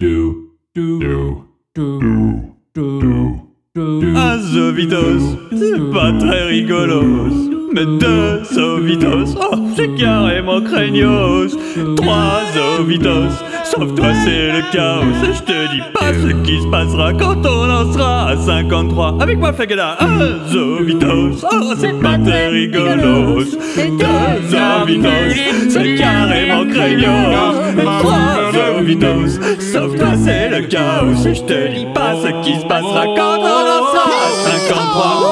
do, do, do, do, do. Un Zovitos, c'est pas très rigolos. Mais deux Zovitos, oh, c'est carrément craignos. Trois Zovitos, sauf toi c'est le chaos. Et je te dis pas ce qui se passera quand on en sera à 53. Avec moi, Flagada, un Zovitos, oh, c'est pas très rigolos. Deux Zovitos, c'est carrément craignos. Trois Sauf toi c'est le chaos. Je te dis pas ce qui se passera quand on en sera à 53.